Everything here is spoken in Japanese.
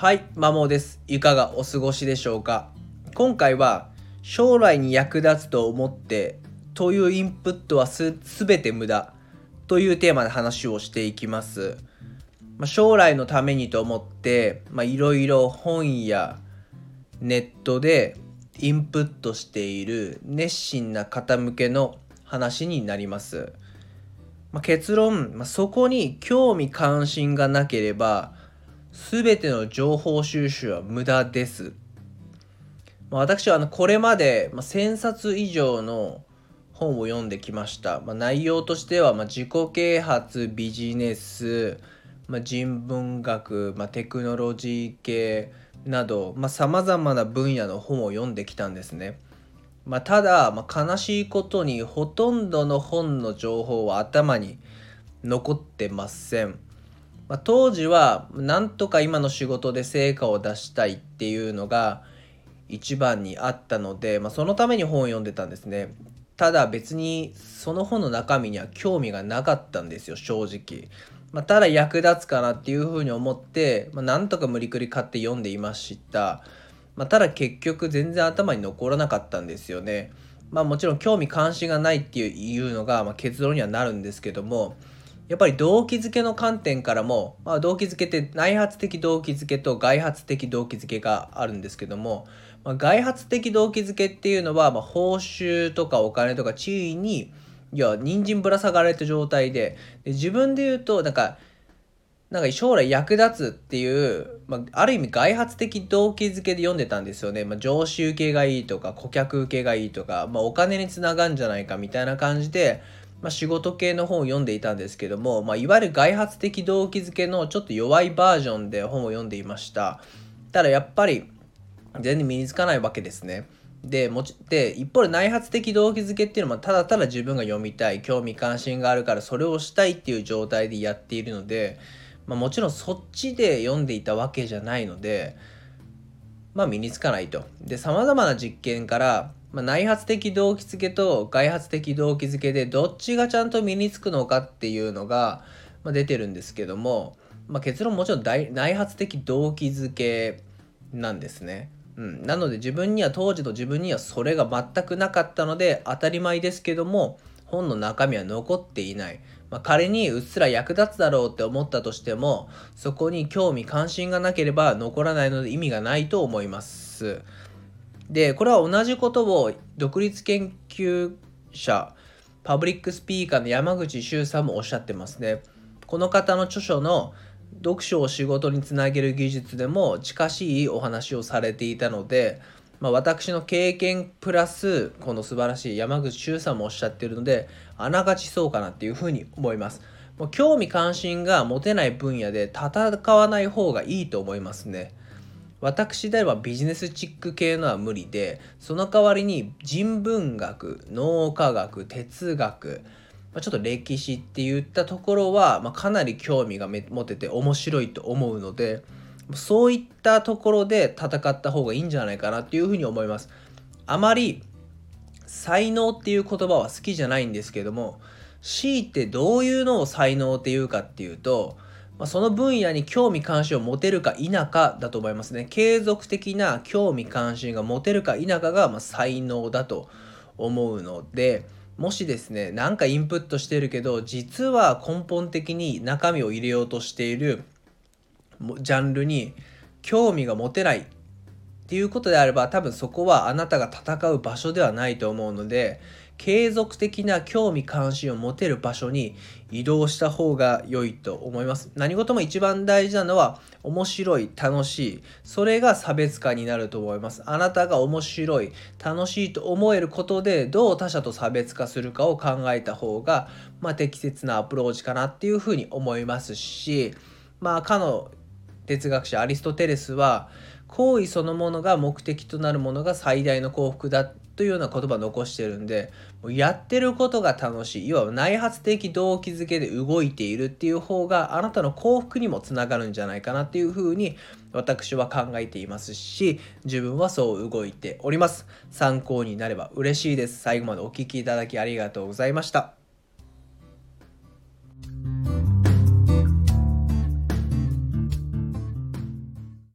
はい、マモです。いかがお過ごしでしょうか？今回は将来に役立つと思ってというインプットはすべて無駄というテーマで話をしていきます。まあ、将来のためにと思っていろいろ本やネットでインプットしている熱心な方向けの話になります。まあ、結論、まあ、そこに興味関心がなければ全ての情報収集は無駄です。まあ、私はあのこれまで1000冊以上の本を読んできました。まあ、内容としてはま自己啓発、ビジネス、まあ、人文学、まテクノロジー系などさまざ、まな分野の本を読んできたんですね。まあ、ただ、まあ、悲しいことにほとんどの本の情報は頭に残ってません。まあ、当時はなんとか今の仕事で成果を出したいっていうのが一番にあったので、まあ、そのために本を読んでたんですね。ただ別にその本の中身には興味がなかったんですよ正直、まあ、ただ役立つかなっていうふうに思って、まあ、なんとか無理くり買って読んでいました、まあ、ただ結局全然頭に残らなかったんですよね。まあもちろん興味関心がないっていうのがま結論にはなるんですけどもやっぱり動機づけの観点からも、まあ、動機づけって内発的動機づけと外発的動機づけがあるんですけども、まあ、外発的動機づけっていうのは、まあ、報酬とかお金とか地位にいや人参ぶら下がられた状態でで自分で言うとなんかなんか将来役立つっていう、まあ、ある意味外発的動機づけで読んでたんですよね。まあ、上司受けがいいとか顧客受けがいいとか、まあ、お金につながるんじゃないかみたいな感じで、まあ、仕事系の本を読んでいたんですけども、まあ、いわゆる外発的動機づけのちょっと弱いバージョンで本を読んでいましたただやっぱり全然身につかないわけですねでもちで一方で内発的動機づけっていうのはただただ自分が読みたい興味関心があるからそれをしたいっていう状態でやっているので、まあ、もちろんそっちで読んでいたわけじゃないのでまあ身につかないと。でさまざまな実験からまあ、内発的動機づけと外発的動機づけでどっちがちゃんと身につくのかっていうのが、まあ、出てるんですけども、まあ、結論もちろん内発的動機づけなんですね。うん、なので自分には当時の自分にはそれが全くなかったので当たり前ですけども本の中身は残っていない、まあ、仮にうっすら役立つだろうって思ったとしてもそこに興味関心がなければ残らないので意味がないと思います。でこれは同じことを独立研究者パブリックスピーカーの山口周さんもおっしゃってますね。この方の著書の読書を仕事につなげる技術でも近しいお話をされていたので、まあ、私の経験プラスこの素晴らしい山口周さんもおっしゃってるのであながちそうかなっていうふうに思います。もう興味関心が持てない分野で戦わない方がいいと思いますね。私であればビジネスチック系のは無理でその代わりに人文学脳科学哲学ちょっと歴史って言ったところは、まあ、かなり興味が持てて面白いと思うのでそういったところで戦った方がいいんじゃないかなっていうふうに思います。あまり才能っていう言葉は好きじゃないんですけども強いてどういうのを才能っていうかっていうとまあ、その分野に興味関心を持てるか否かだと思いますね。継続的な興味関心が持てるか否かがま才能だと思うので、もしですね、なんかインプットしてるけど、実は根本的に中身を入れようとしているジャンルに興味が持てないっていうことであれば、多分そこはあなたが戦う場所ではないと思うので、継続的な興味関心を持てる場所に移動した方が良いと思います。何事も一番大事なのは面白い、楽しい。それが差別化になると思います。あなたが面白い、楽しいと思えることでどう他者と差別化するかを考えた方が、まあ、適切なアプローチかなっていうふうに思いますし、まあ、かの哲学者アリストテレスは行為そのものが目的となるものが最大の幸福だというような言葉を残してるんでもうやってることが楽しい。いわば内発的動機づけで動いているっていう方があなたの幸福にもつながるんじゃないかなっていうふうに私は考えていますし自分はそう動いております。参考になれば嬉しいです。最後までお聴きいただきありがとうございました。